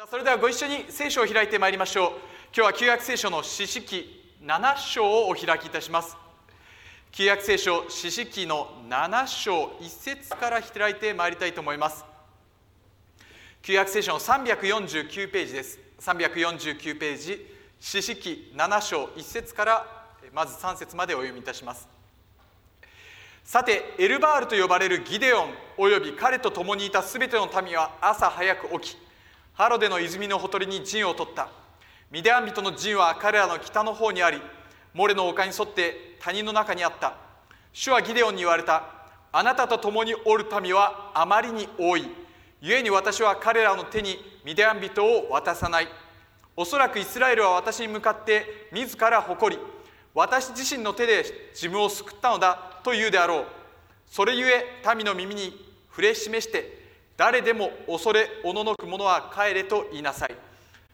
さあそれではご一緒に聖書を開いてまいりましょう。今日は旧約聖書の詩式7章をお開きいたします。旧約聖書詩式の7章1節から開いてまいりたいと思います。旧約聖書の349ページです。349ページ詩式7章1節からまず3節までお読みいたします。さてエルバールと呼ばれるギデオンおよび彼と共にいたすべての民は朝早く起きハロデの泉のほとりに陣を取った。ミデアン人の陣は彼らの北の方にありモレの丘に沿って谷の中にあった。主はギデオンに言われた。あなたと共におる民はあまりに多い。故に私は彼らの手にミデアン人を渡さない。おそらくイスラエルは私に向かって自ら誇り私自身の手で自分を救ったのだと言うであろう。それゆえ民の耳に触れ示して誰でも恐れおののく者は帰れと言いなさい。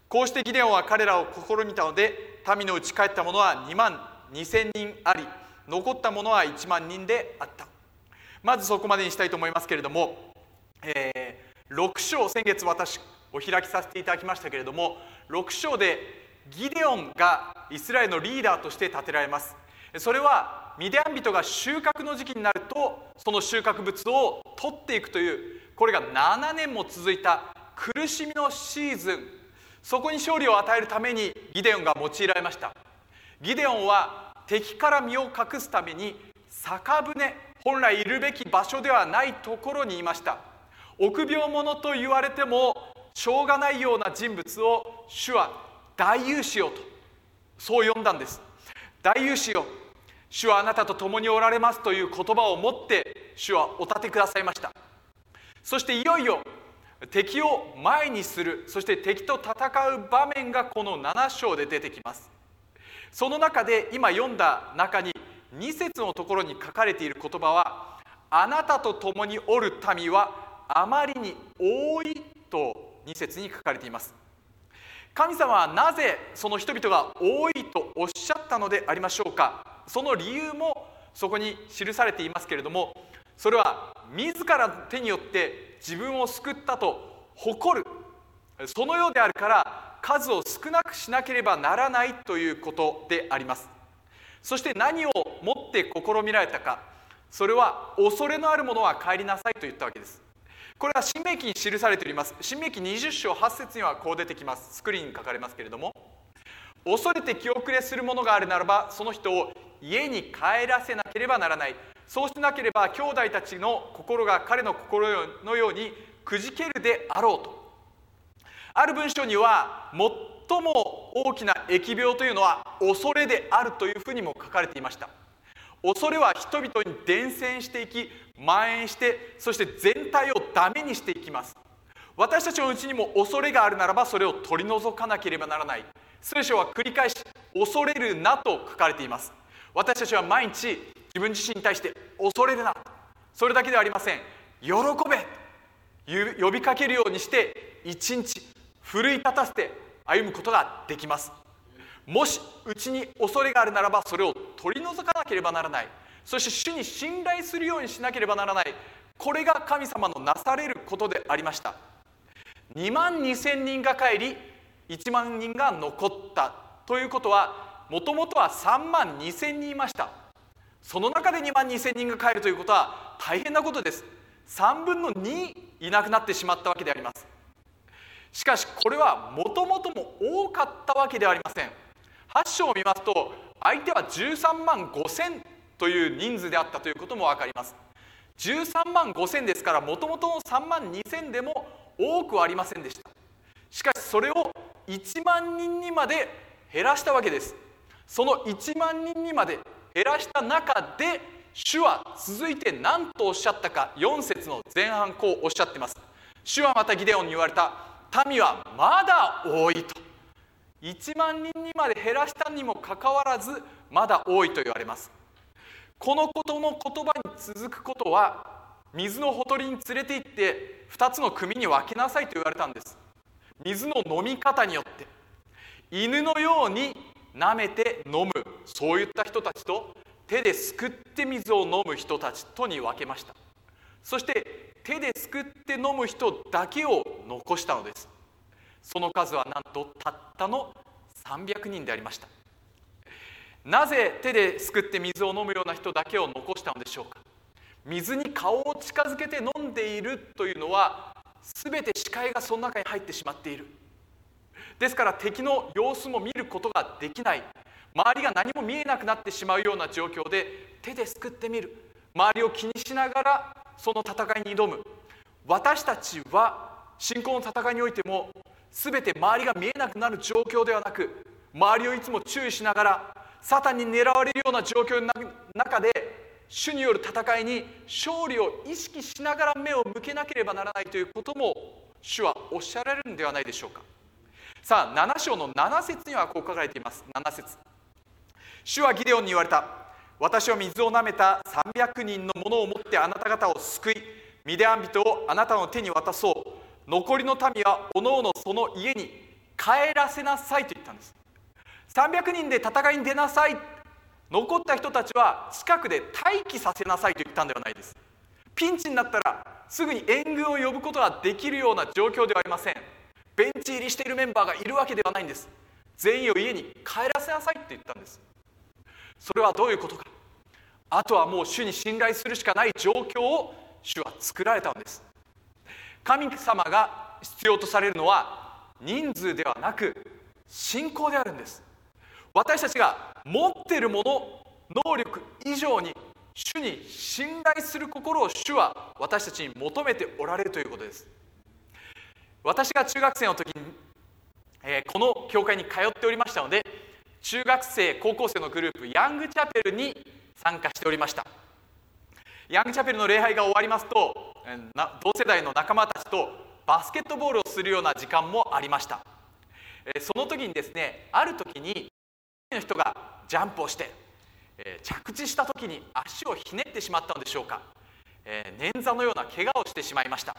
こうしてギデオンは彼らを試みたので民のうち帰った者は2万2千人あり残った者は1万人であった。まずそこまでにしたいと思いますけれども、えー、6章先月私お開きさせていただきましたけれども6章でギデオンがイスラエルのリーダーとして建てられます。それはミディアン人が収穫の時期になるとその収穫物を取っていくというこれが7年も続いた苦しみのシーズン。そこに勝利を与えるためにギデオンが用いられました。ギデオンは敵から身を隠すために酒舟本来いるべき場所ではないところにいました。臆病者と言われてもしょうがないような人物を主は大勇士よとそう呼んだんです。大勇士よ主はあなたと共におられますという言葉を持って主はお立てくださいました。そしていよいよ敵を前にするそして敵と戦う場面がこの7章で出てきます。その中で今読んだ中に2節のところに書かれている言葉はあなたと共におる民はあまりに多いと2節に書かれています。神様はなぜその人々が多いとおっしゃったのでありましょうか。その理由もそこに記されていますけれどもそれは自ら手によって自分を救ったと誇る。そのようであるから数を少なくしなければならないということであります。そして何をもって試みられたか。それは恐れのあるものは帰りなさいと言ったわけです。これは新明記に記されております。新明記20章8節にはこう出てきます。スクリーンに書かれますけれども。恐れて気遅れするものがあるならばその人を家に帰らせなければならない。そうしなければ兄弟たちの心が彼の心のようにくじけるであろうと。ある文章には最も大きな疫病というのは恐れであるというふうにも書かれていました。恐れは人々に伝染していき蔓延してそして全体をダメにしていきます。私たちのうちにも恐れがあるならばそれを取り除かなければならない。聖書は繰り返し恐れるなと書かれています。私たちは毎日自分自身に対して恐れるな。それだけではありません。喜べ。呼びかけるようにして一日奮い立たせて歩むことができます。もしうちに恐れがあるならばそれを取り除かなければならない。そして主に信頼するようにしなければならない。これが神様のなされることでありました。2万2千人が帰り1万人が残った。ということはもともとは3万2千人いました。その中で2万2000人が帰るということは大変なことです。3分の2いなくなってしまったわけであります。しかしこれはもともとも多かったわけではありません。8章を見ますと相手は13万5000という人数であったということも分かります。13万5000ですからもともとの3万2000でも多くはありませんでした。しかしそれを1万人にまで減らしたわけです。その1万人にまで減らした中で主は続いて何とおっしゃったか4節の前半こうおっしゃってます。主はまたギデオンに言われた民はまだ多いと。1万人にまで減らしたにもかかわらずまだ多いと言われます。このことの言葉に続くことは水のほとりに連れて行って2つの組に分けなさいと言われたんです。水の飲み方によって犬のように舐めて飲む。そういった人たちと手ですくって水を飲む人たちとに分けました。そして手ですくって飲む人だけを残したのです。その数はなんとたったの300人でありました。なぜ手ですくって水を飲むような人だけを残したのでしょうか。水に顔を近づけて飲んでいるというのは全て視界がその中に入ってしまっている。ですから敵の様子も見ることができない。周りが何も見えなくなってしまうような状況で手ですくってみる。周りを気にしながらその戦いに挑む。私たちは信仰の戦いにおいても全て周りが見えなくなる状況ではなく周りをいつも注意しながらサタンに狙われるような状況の中で主による戦いに勝利を意識しながら目を向けなければならないということも主はおっしゃられるんではないでしょうか。さあ7章の7節にはこう書かれています。7節。主はギデオンに言われた。私は水をなめた300人のものを持ってあなた方を救いミデアン人をあなたの手に渡そう。残りの民はおのおのその家に帰らせなさいと言ったんです。300人で戦いに出なさい。残った人たちは近くで待機させなさいと言ったんではないです。ピンチになったらすぐに援軍を呼ぶことができるような状況ではありません。ベンチ入りしているメンバーがいるわけではないんです。全員を家に帰らせなさいって言ったんです。それはどういうことか。あとはもう主に信頼するしかない状況を主は作られたのです。神様が必要とされるのは人数ではなく信仰であるんです。私たちが持っているもの能力以上に主に信頼する心を主は私たちに求めておられるということです。私が中学生の時に、えー、この教会に通っておりましたので中学生高校生のグループヤングチャペルに参加しておりました。ヤングチャペルの礼拝が終わりますと同世代の仲間たちとバスケットボールをするような時間もありました。その時にですねある時にの人がジャンプをして、え着地した時に足をひねってしまったのでしょうか、捻挫のような怪我をしてしまいました。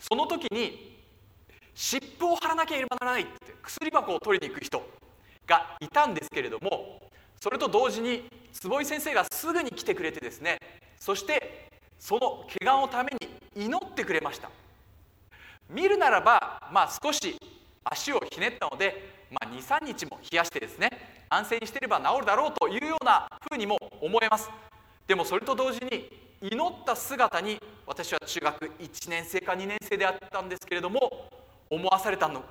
その時に湿布を貼らなければならないって薬箱を取りに行く人がいたんですけれどもそれと同時に坪井先生がすぐに来てくれてですねそしてその怪我のために祈ってくれました。見るならば、まあ、少し足をひねったので、まあ、23日も冷やしてですね安静にしてれば治るだろうというようなふうにも思えます。でもそれと同時に祈った姿に私は中学1年生か2年生であったんですけれども思わされたの。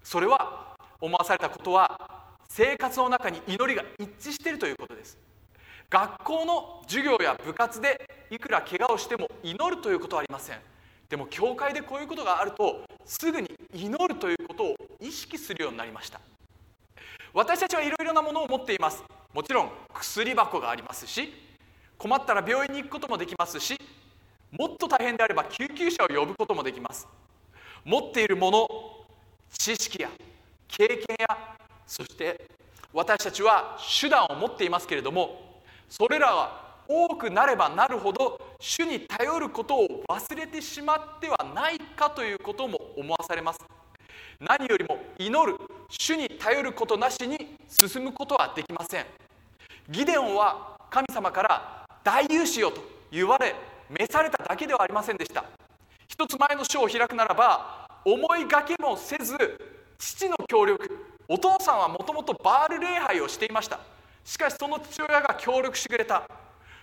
それは思わされたことは生活の中に祈りが一致しているということです。学校の授業や部活でいくら怪我をしても祈るということはありません。でも教会でこういうことがあるとすぐに祈るということを意識するようになりました。私たちはいろいろなものを持っています。もちろん薬箱がありますし困ったら病院に行くこともできますしもっと大変であれば救急車を呼ぶこともできます。持っているもの知識や経験やそして私たちは手段を持っていますけれどもそれらは多くなればなるほど主に頼ることを忘れてしまってはないかということも思わされます。何よりも祈る主に頼ることなしに進むことはできません。ギデオンは神様から大勇士よと言われ召されただけではありませんでした。一つ前の書を開くならば思いがけもせず父の協力お父さんはもともとバール礼拝をしていました。しかしその父親が協力してくれた。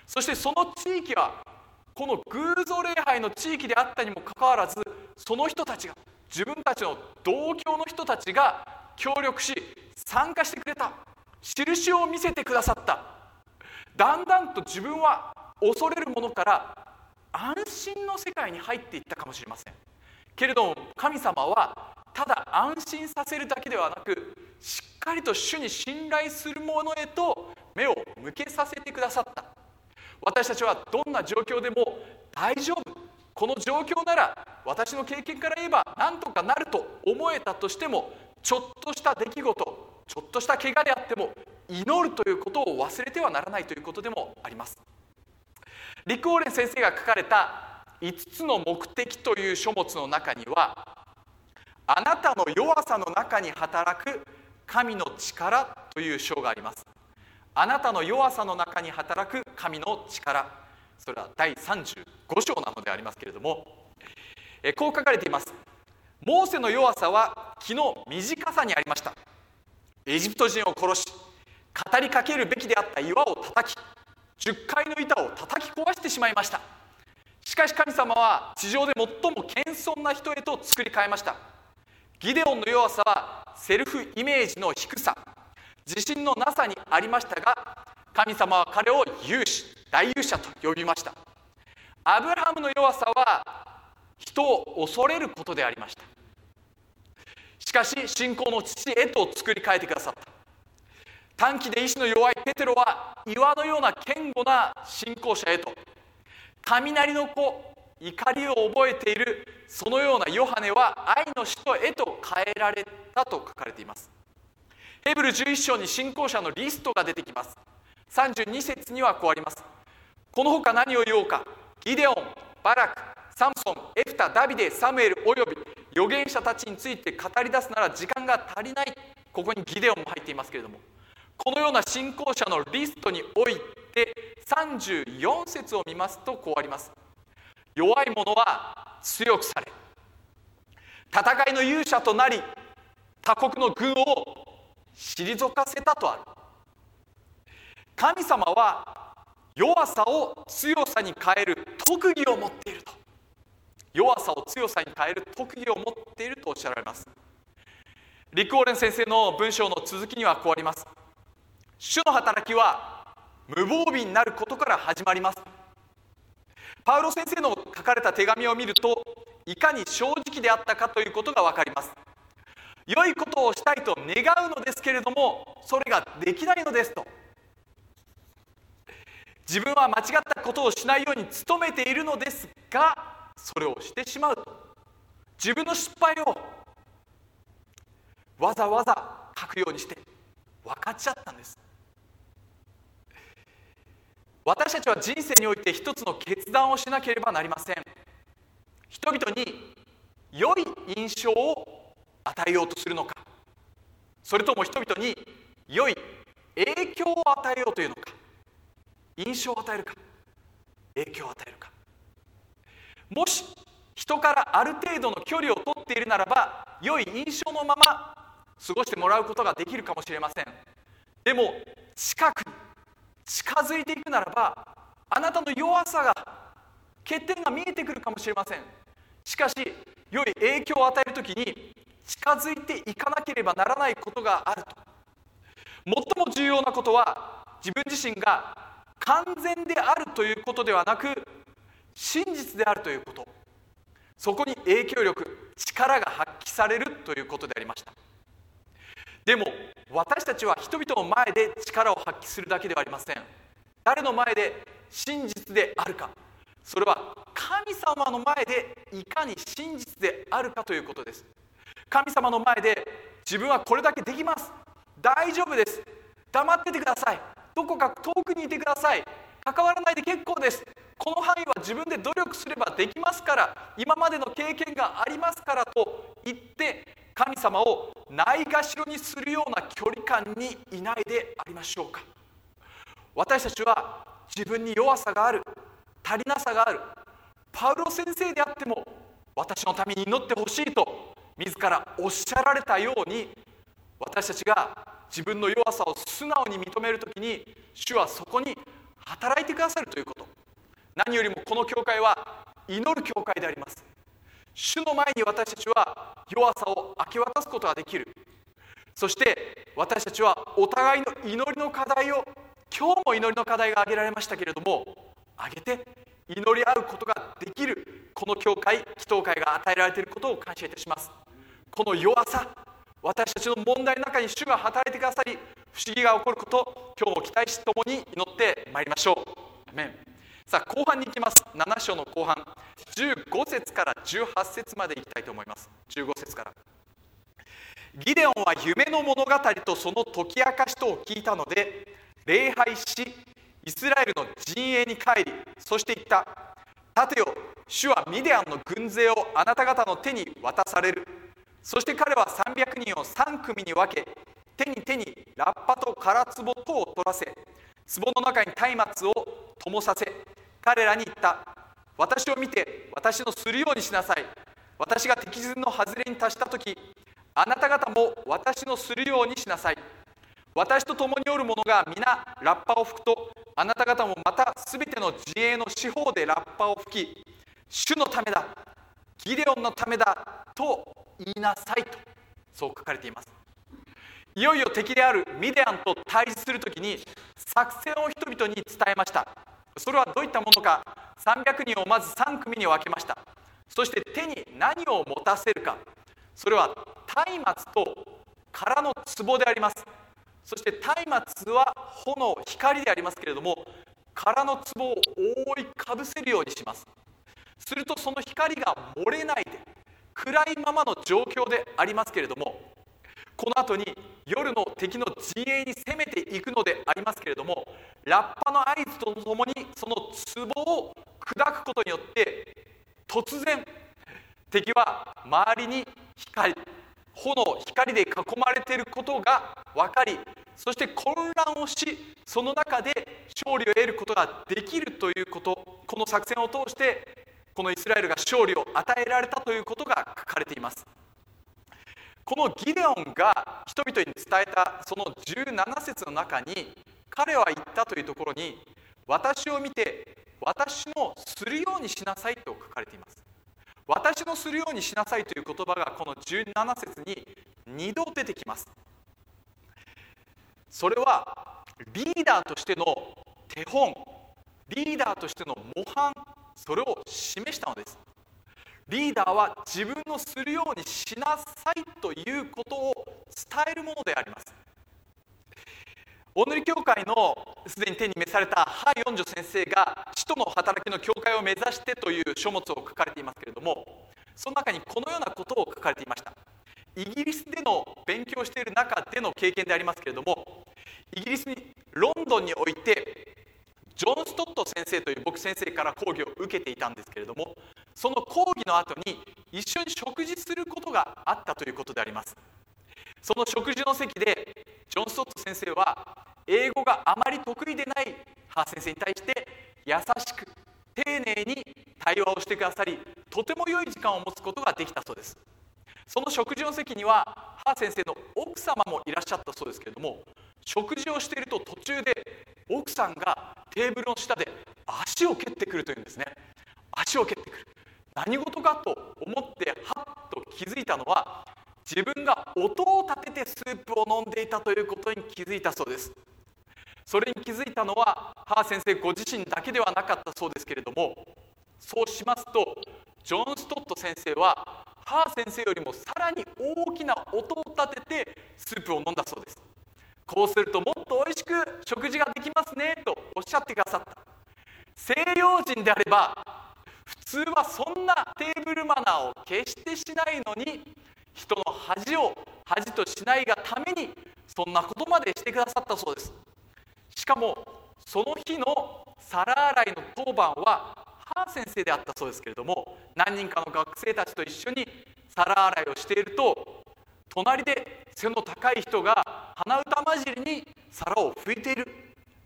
そしてその地域はこの偶像礼拝の地域であったにもかかわらずその人たちが自分たちの同郷の人たちが協力し参加してくれた。印を見せてくださった。だんだんと自分は恐れるものから安心の世界に入っていったかもしれません。けれども神様はただ安心させるだけではなくしっかりと主に信頼する者へと目を向けさせてくださった。私たちはどんな状況でも大丈夫。この状況なら私の経験から言えば何とかなると思えたとしてもちょっとした出来事ちょっとした怪我であっても祈るということを忘れてはならないということでもあります。リック・ウォーレン先生が書かれた5つの目的という書物の中にはあなたの弱さの中に働く神の力という章があります。あなたの弱さの中に働く神の力。それは第35章なのでありますけれどもえこう書かれています。モーセの弱さは気の短さにありました。エジプト人を殺し語りかけるべきであった岩を叩き10階の板を叩き壊してしまいました。しかし神様は地上で最も謙遜な人へと作り変えました。ギデオンの弱さはセルフイメージの低さ。自信のなさにありましたが神様は彼を勇士大勇者と呼びました。アブラハムの弱さは人を恐れることでありました。しかし信仰の父へと作り変えてくださった。短期で意志の弱いペテロは岩のような堅固な信仰者へと雷の子怒りを覚えているそのようなヨハネは愛の使徒へと変えられたと書かれています。ヘブル11章に信仰者のリストが出てきます。32節にはこうあります。この他何を言おうか。ギデオンバラクサムソンエフタダビデサムエルおよび預言者たちについて語り出すなら時間が足りない。ここにギデオンも入っていますけれども。このような信仰者のリストにおいて34節を見ますとこうあります。弱い者は強くされ戦いの勇者となり他国の軍を退かせたとある。神様は弱さを強さに変える特技を持っていると。弱さを強さに変える特技を持っているとおっしゃられます。リク・オーレン先生の文章の続きにはこうあります。主の働きは無防備になることから始まります。パウロ先生の書かれた手紙を見るといかに正直であったかということが分かります。良いことをしたいと願うのですけれどもそれができないのですと。自分は間違ったことをしないように努めているのですがそれをしてしまうと。自分の失敗をわざわざ書くようにして分かっちゃったんです。私たちは人生において一つの決断をしなければなりません。人々に良い印象を与えようとするのか。それとも人々に良い影響を与えようというのか。印象を与えるか。影響を与えるか。もし人からある程度の距離をとっているならば良い印象のまま過ごしてもらうことができるかもしれません。でも近くに近づいていくならばあなたの弱さが欠点が見えてくるかもしれません。しかし良い影響を与える時に近づいていかなければならないことがあると。最も重要なことは自分自身が完全であるということではなく真実であるということ。そこに影響力力が発揮されるということでありました。でも私たちは人々の前で力を発揮するだけではありません。誰の前で真実であるか。それは神様の前でいかに真実であるかということです。神様の前で自分はこれだけできます。大丈夫です。黙っててください。どこか遠くにいてください。関わらないで結構です。この範囲は自分で努力すればできますから。今までの経験がありますからと言って神様をないがしろにするような距離感にいないでありましょうか。私たちは自分に弱さがある足りなさがあるパウロ先生であっても私のために祈ってほしいと自らおっしゃられたように私たちが自分の弱さを素直に認める時に主はそこに働いてくださるということ。何よりもこの教会は祈る教会であります。主の前に私たちは弱さを明け渡すことができる。そして私たちはお互いの祈りの課題を今日も祈りの課題が挙げられましたけれども挙げて祈り合うことができるこの教会祈祷会が与えられていることを感謝いたします。この弱さ私たちの問題の中に主が働いてくださり不思議が起こること今日も期待しともに祈ってまいりましょう。さあ後半に行きます。7章の後半。15節から18節までいきたいと思います。15節から。ギデオンは夢の物語とその解き明かしとを聞いたので礼拝しイスラエルの陣営に帰りそして言った。立てよ主はミディアンの軍勢をあなた方の手に渡される。そして彼は300人を3組に分け手に手にラッパと空壺とを取らせ壺の中に松明を灯させ彼らに言った。私を見て私のするようにしなさい。私が敵陣の外れに達した時あなた方も私のするようにしなさい。私と共におる者が皆ラッパを吹くとあなた方もまたすべての自衛の司法でラッパを吹き主のためだギデオンのためだと言いなさいとそう書かれています。いよいよ敵であるミディアンと対峙するときに作戦を人々に伝えました。それはどういったものか。300人をまず3組に分けました。そして手に何を持たせるか。それは松明と空の壺であります。そして松明は炎光でありますけれども空の壺を覆いかぶせるようにします。するとその光が漏れないで暗いままの状況でありますけれどもこの後に夜の敵の陣営に攻めていくのでありますけれどもラッパの合図とともにその壺を砕くことによって突然敵は周りに光炎光で囲まれていることが分かりそして混乱をしその中で勝利を得ることができるということこの作戦を通してこのイスラエルが勝利を与えられたということが書かれています。このギデオンが人々に伝えたその17節の中に彼は言ったというところに私を見て私のするようにしなさいと書かれています。私のするようにしなさいという言葉がこの17節に2度出てきます。それはリーダーとしての手本リーダーとしての模範それを示したのです。リーダーは自分のするようにしなさいということを伝えるものであります。大塗教会のすでに手に召されたハ・ヨンジョ先生が使徒の働きの教会を目指してという書物を書かれていますけれどもその中にこのようなことを書かれていました。イギリスでの勉強している中での経験でありますけれどもイギリスにロンドンにおいてジョン・ストット先生という僕先生から講義を受けていたんですけれどもその講義の後に一緒に食事することがあったということであります。その食事の席でジョン・ストット先生は英語があまり得意でないハー先生に対して優しく丁寧に対話をしてくださりとても良い時間を持つことができたそうです。その食事の席にはハー先生の奥様もいらっしゃったそうですけれども食事をしていると途中で奥さんがテーブルの下で足を蹴ってくるというんですね。足を蹴ってくる。何事かと思ってはっと気づいたのは自分が音を立ててスープを飲んでいたということに気づいたそうです。それに気づいたのはハー先生ご自身だけではなかったそうですけれどもそうしますとジョン・ストット先生はハー先生よりもさらに大きな音を立ててスープを飲んだそうです。こうするともっと美味しく食事ができますねとおっしゃってくださった。西洋人であれば普通はそんなテーブルマナーを決してしないのに人の恥を恥としないがためにそんなことまでしてくださったそうです。しかもその日の皿洗いの当番はハー先生であったそうですけれども何人かの学生たちと一緒に皿洗いをしていると隣で背の高い人が鼻歌混じりに皿を拭いている。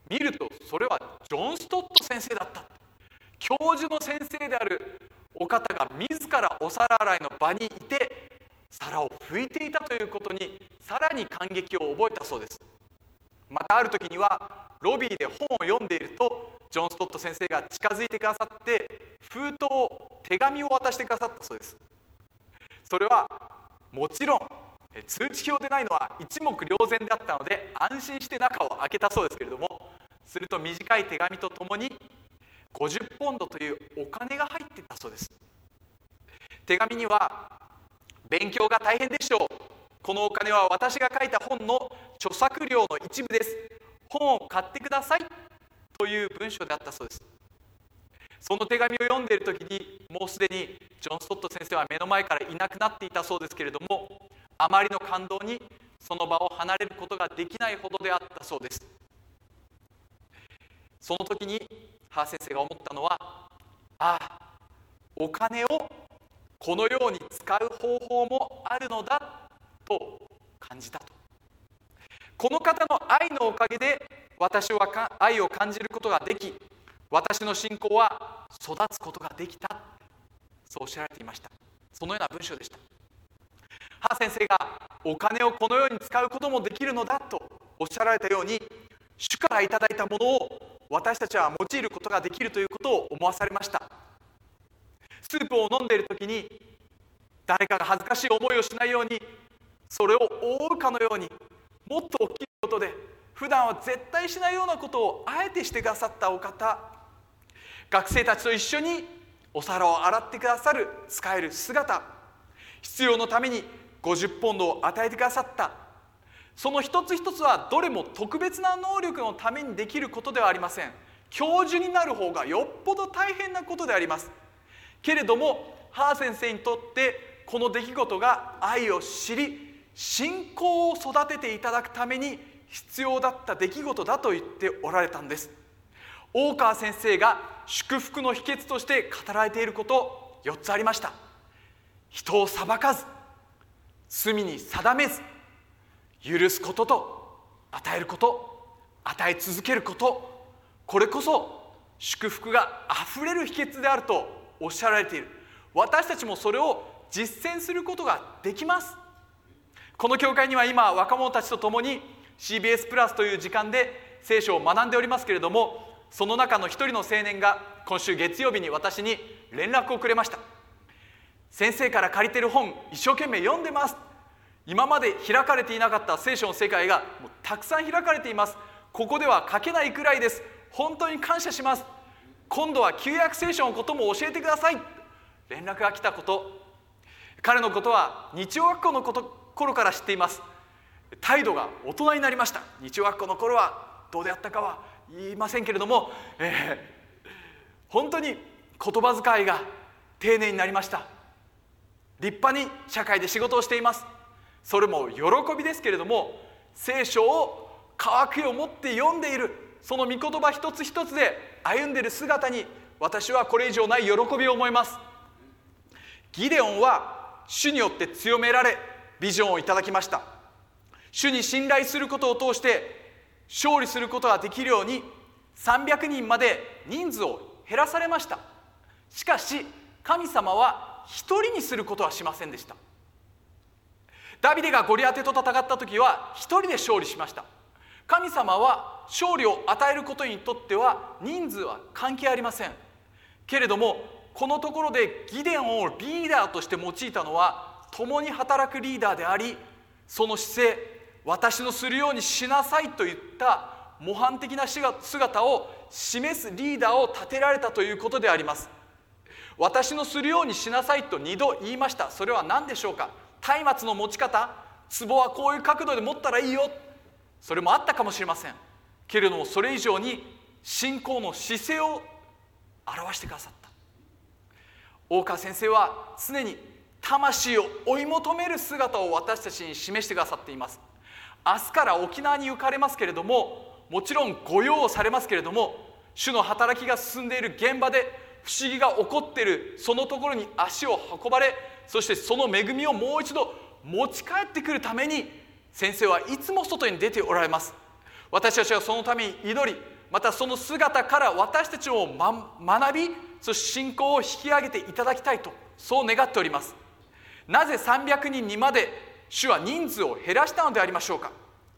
見るとそれはジョン・ストット先生だった。教授の先生であるお方が自らお皿洗いの場にいて皿を拭いていたということにさらに感激を覚えたそうです。またある時にはロビーで本を読んでいるとジョン・ストット先生が近づいてくださって封筒を手紙を渡してくださったそうです。それはもちろん通知表でないのは一目瞭然であったので安心して中を開けたそうですけれどもすると短い手紙とともに50ポンドというお金が入っていたそうです。手紙には勉強が大変でしょう。このお金は私が書いた本の著作料の一部です。本を買ってくださいという文章であったそうです。その手紙を読んでいる時にもうすでにジョン・ストット先生は目の前からいなくなっていたそうですけれどもあまりの感動にその場を離れることができないほどであったそうです。その時にハー先生が思ったのはああお金をこのように使う方法もあるのだと感じたと。この方の愛のおかげで私は愛を感じることができ私の信仰は育つことができた。そうおっしゃられていました。そのような文章でした。ハ先生がお金をこのように使うこともできるのだとおっしゃられたように主からいただいたものを私たちは用いることができるということを思わされました。スープを飲んでいる時に誰かが恥ずかしい思いをしないようにそれを覆うかのようにもっと大きいことで普段は絶対しないようなことをあえてしてくださったお方学生たちと一緒にお皿を洗ってくださる使える姿必要のために50ポンドを与えてくださったその一つ一つはどれも特別な能力のためにできることではありません。教授になる方がよっぽど大変なことであります。けれどもハー先生にとってこの出来事が愛を知り信仰を育てていただくために必要だった出来事だと言っておられたんです。大川先生が祝福の秘訣として語られていること4つありました。人を裁かず罪に定めず許すことと与えること与え続けることこれこそ祝福があふれる秘訣であるとおっしゃられている。私たちもそれを実践することができます。この教会には今若者たちと共に CBS プラスという時間で聖書を学んでおりますけれどもその中の一人の青年が今週月曜日に私に連絡をくれました。先生から借りてる本一生懸命読んでます。今まで開かれていなかった聖書の世界がもうたくさん開かれています。ここでは書けないくらいです。本当に感謝します。今度は旧約聖書のことも教えてください。連絡が来たこと。彼のことは日曜学校のこと頃から知っています。態度が大人になりました。日曜学校の頃はどうであったかは言いませんけれども、えー、本当に言葉遣いが丁寧になりました。立派に社会で仕事をしています。それも喜びですけれども聖書を渇きを持って読んでいるその御言葉一つ一つで歩んでいる姿に私はこれ以上ない喜びを思います。ギデオンは主によって強められビジョンをいただきました。主に信頼することを通して勝利することができるように300人まで人数を減らされました。しかし神様は一人にすることはしませんでした。ダビデがゴリアテと戦った時は一人で勝利しました。神様は勝利を与えることにとっては人数は関係ありません。けれどもこのところでギデンをリーダーとして用いたのは共に働くリーダーでありその姿勢私のするようにしなさいといった模範的な姿を示すリーダーを立てられたということであります。私のするようにしなさいと2度言いました。それは何でしょうか？松明の持ち方壺はこういう角度で持ったらいいよ。それもあったかもしれません。けれどもそれ以上に信仰の姿勢を表してくださった。大川先生は常に魂を追い求める姿を私たちに示してくださっています。明日から沖縄に行かれますけれどももちろん御用をされますけれども主の働きが進んでいる現場で不思議が起こってるそのところに足を運ばれそしてその恵みをもう一度持ち帰ってくるために先生はいつも外に出ておられます。私たちはそのために祈りまたその姿から私たちを、ま、学びそして信仰を引き上げていただきたいとそう願っております。なぜ300人にまで主は人数を減らしたのでありましょうか。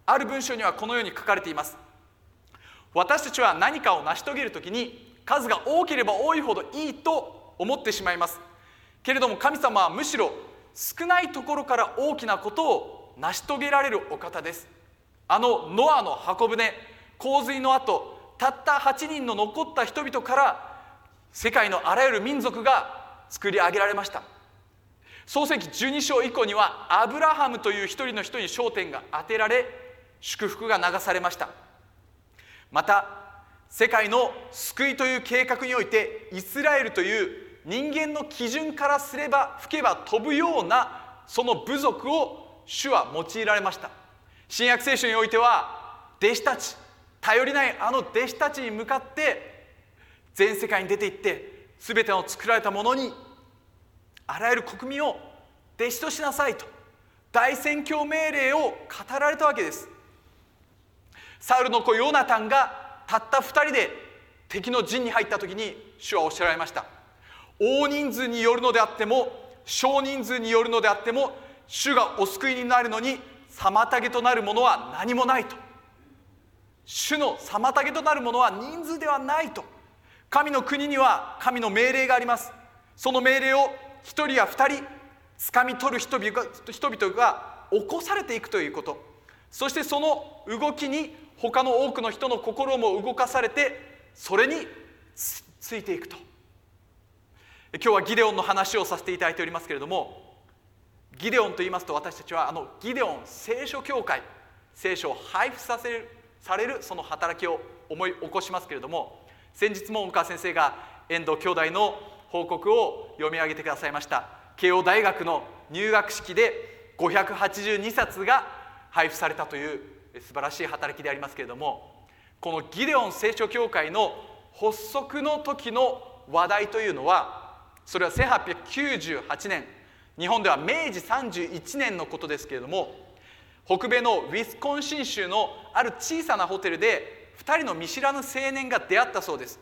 ある文章にはこのように書かれています。私たちは何かを成し遂げる時に数が多ければ多いほどいいと思ってしまいます。けれども神様はむしろ少ないところから大きなことを成し遂げられるお方です。あのノアの箱舟洪水の後たった8人の残った人々から世界のあらゆる民族が作り上げられました。創世紀12章以降にはアブラハムという一人の人に焦点が当てられ祝福が流されました。また世界の救いという計画においてイスラエルという人間の基準からすれば吹けば飛ぶようなその部族を主は用いられました。新約聖書においては弟子たち頼りないあの弟子たちに向かって全世界に出て行って全ての作られたものにあらゆる国民を弟子としなさいと大宣教命令を語られたわけです。サウルの子ヨナタンがたった2人で敵の陣に入った時に主はおっしゃられました。大人数によるのであっても少人数によるのであっても主がお救いになるのに妨げとなるものは何もないと。主の妨げとなるものは人数ではないと。神の国には神の命令があります。その命令を一人や二人掴み取る人々が起こされていくということ。そしてその動きに他の多くの人の心も動かされてそれについていくと。今日はギデオンの話をさせていただいておりますけれどもギデオンと言いますと私たちはあのギデオン聖書協会聖書を配布させるされるその働きを思い起こしますけれども先日も大川先生が遠藤兄弟の報告を読み上げてくださいました。慶応大学の入学式で582冊が配布されたという素晴らしい働きでありますけれどもこのギデオン聖書協会の発足の時の話題というのはそれは1898年日本では明治31年のことですけれども北米のウィスコンシン州のある小さなホテルで2人の見知らぬ青年が出会ったそうです。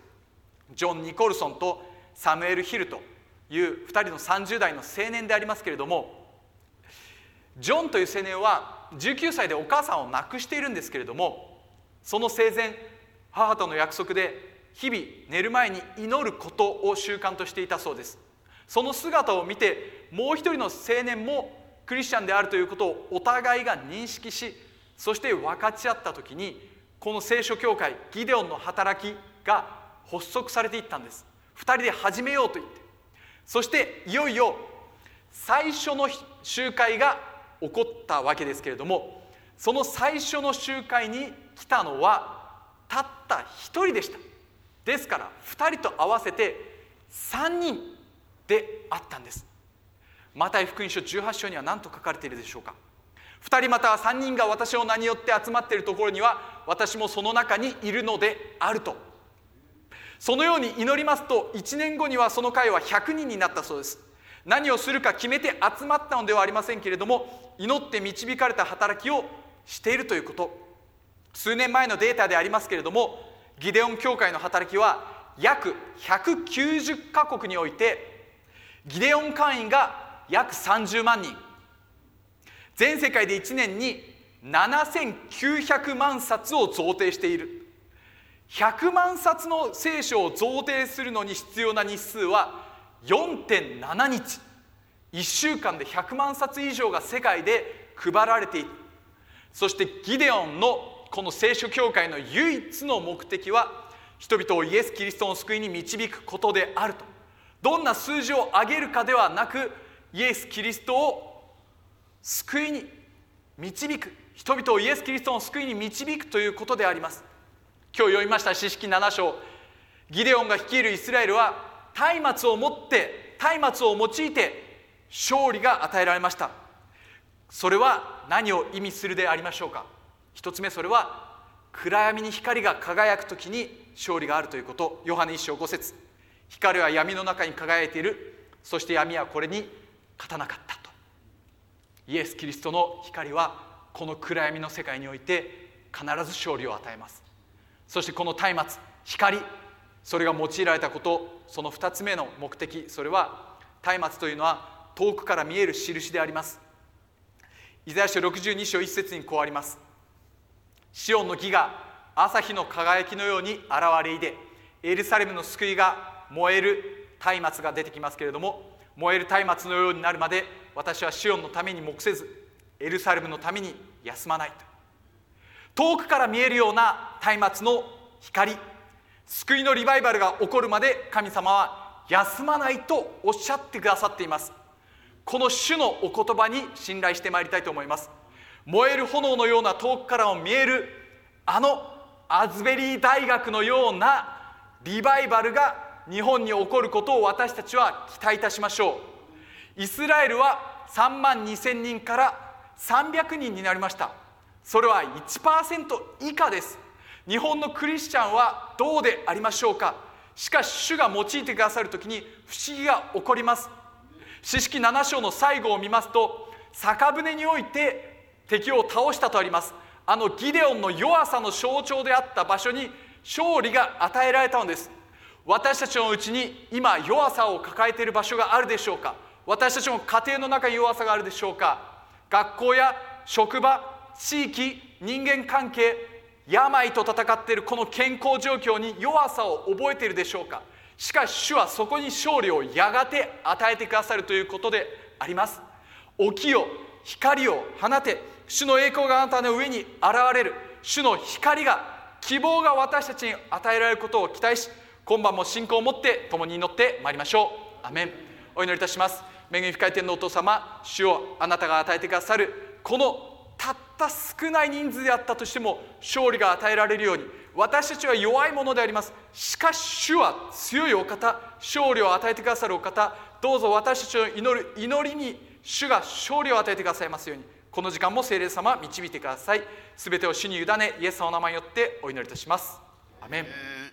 ジョン・ニコルソンとサムエル・ヒルという2人の30代の青年でありますけれどもジョンという青年は19歳でお母さんを亡くしているんですけれどもその生前母との約束で日々寝る前に祈ることを習慣としていたそうです。その姿を見てもう一人の青年もクリスチャンであるということをお互いが認識しそして分かち合った時にこの聖書教会ギデオンの働きが発足されていったんです。2人で始めようと言って。そしていよいよ最初の集会が起こったわけですけれどもその最初の集会に来たのはたった1人でした。ですから2人と合わせて3人であったんです。マタイ福音書18章には何と書かれているでしょうか。2人または3人が私を名によって集まっているところには私もその中にいるのであると。そのように祈りますと1年後にはその会は100人になったそうです。何をするか決めて集まったのではありませんけれども祈って導かれた働きをしているということ。数年前のデータでありますけれどもギデオン教会の働きは約190カ国においてギデオン会員が約30万人。全世界で1年に7900万冊を贈呈している。100万冊の聖書を贈呈するのに必要な日数は4.7日。1週間で100万冊以上が世界で配られている。そしてギデオンのこの聖書教会の唯一の目的は人々をイエス・キリストの救いに導くことであると。どんな数字を上げるかではなくイエス・キリストを救いに導く人々をイエス・キリストの救いに導くということであります。今日読みました詩式7章。ギデオンが率いるイスラエルは松明を持って松明を用いて勝利が与えられました。それは何を意味するでありましょうか？一つ目それは暗闇に光が輝く時に勝利があるということ。ヨハネ一章5節。光は闇の中に輝いている。そして闇はこれに勝たなかったと。イエス・キリストの光はこの暗闇の世界において必ず勝利を与えます。そしてこの松明光それが用いられたことその2つ目の目的それは松明というのは遠くから見える印であります。イザヤ書62章1節にこうあります。シオンの義が朝日の輝きのように現れいでエルサレムの救いが燃える松明が出てきますけれども燃える松明のようになるまで私はシオンのために黙せずエルサレムのために休まないと。遠くから見えるような松明の光救いのリバイバルが起こるまで神様は休まないとおっしゃってくださっています。この主のお言葉に信頼してまいりたいと思います。燃える炎のような遠くからも見えるあのアズベリー大学のようなリバイバルが日本に起こることを私たちは期待いたしましょう。イスラエルは3万2千人から300人になりました。それは1%以下です。日本のクリスチャンはどうでありましょうか？しかし主が用いてくださる時に不思議が起こります。詩式7章の最後を見ますと酒舟において敵を倒したとあります。あのギデオンの弱さの象徴であった場所に勝利が与えられたのです。私たちのうちに今弱さを抱えている場所があるでしょうか？私たちの家庭の中に弱さがあるでしょうか？学校や職場地域人間関係病と戦っているこの健康状況に弱さを覚えているでしょうか？しかし主はそこに勝利をやがて与えてくださるということであります。起きよ光を放て。主の栄光があなたの上に現れる。主の光が希望が私たちに与えられることを期待し今晩も信仰を持って共に祈ってまいりましょう。アメン。お祈りいたします。恵み深い天のお父様主をあなたが与えてくださるこのたった少ない人数であったとしても勝利が与えられるように私たちは弱いものであります。しかし主は強いお方勝利を与えてくださるお方どうぞ私たちの祈る祈りに主が勝利を与えてくださいますようにこの時間も聖霊様導いてください。すべてを主に委ねイエス様の名前によってお祈りいたします。アメン。